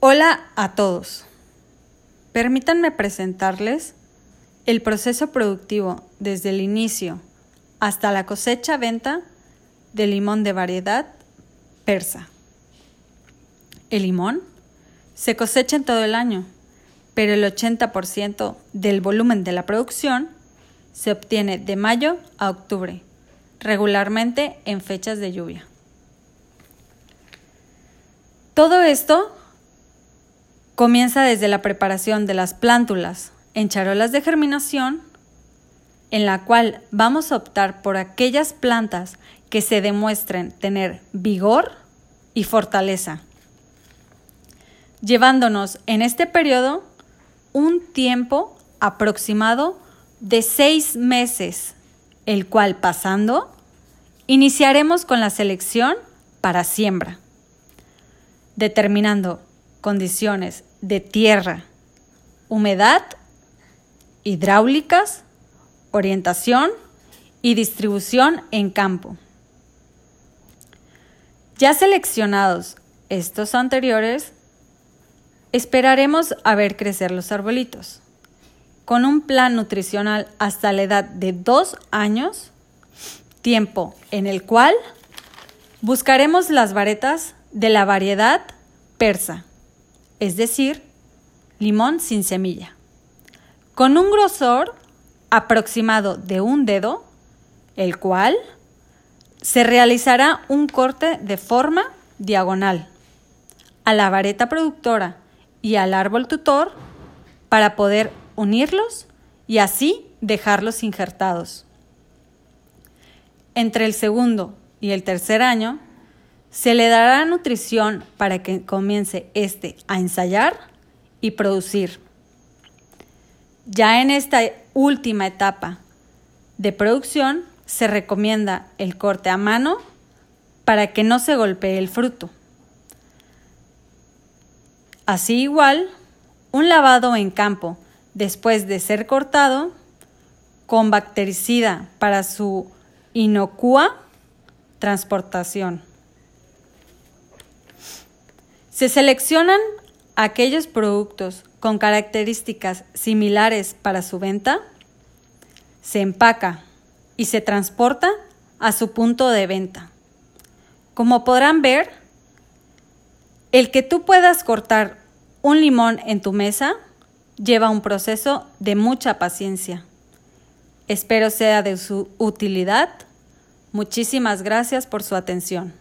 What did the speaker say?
Hola a todos. Permítanme presentarles el proceso productivo desde el inicio hasta la cosecha-venta del limón de variedad persa. El limón se cosecha en todo el año, pero el 80% del volumen de la producción se obtiene de mayo a octubre, regularmente en fechas de lluvia. Todo esto comienza desde la preparación de las plántulas en charolas de germinación, en la cual vamos a optar por aquellas plantas que se demuestren tener vigor y fortaleza, llevándonos en este periodo un tiempo aproximado de seis meses, el cual pasando, iniciaremos con la selección para siembra, determinando condiciones de tierra, humedad, hidráulicas, orientación y distribución en campo. Ya seleccionados estos anteriores, esperaremos a ver crecer los arbolitos. Con un plan nutricional hasta la edad de dos años, tiempo en el cual buscaremos las varetas de la variedad persa es decir, limón sin semilla, con un grosor aproximado de un dedo, el cual se realizará un corte de forma diagonal a la vareta productora y al árbol tutor para poder unirlos y así dejarlos injertados. Entre el segundo y el tercer año se le dará nutrición para que comience este a ensayar y producir. Ya en esta última etapa de producción se recomienda el corte a mano para que no se golpee el fruto. Así igual, un lavado en campo después de ser cortado con bactericida para su inocua transportación. Se seleccionan aquellos productos con características similares para su venta, se empaca y se transporta a su punto de venta. Como podrán ver, el que tú puedas cortar un limón en tu mesa lleva un proceso de mucha paciencia. Espero sea de su utilidad. Muchísimas gracias por su atención.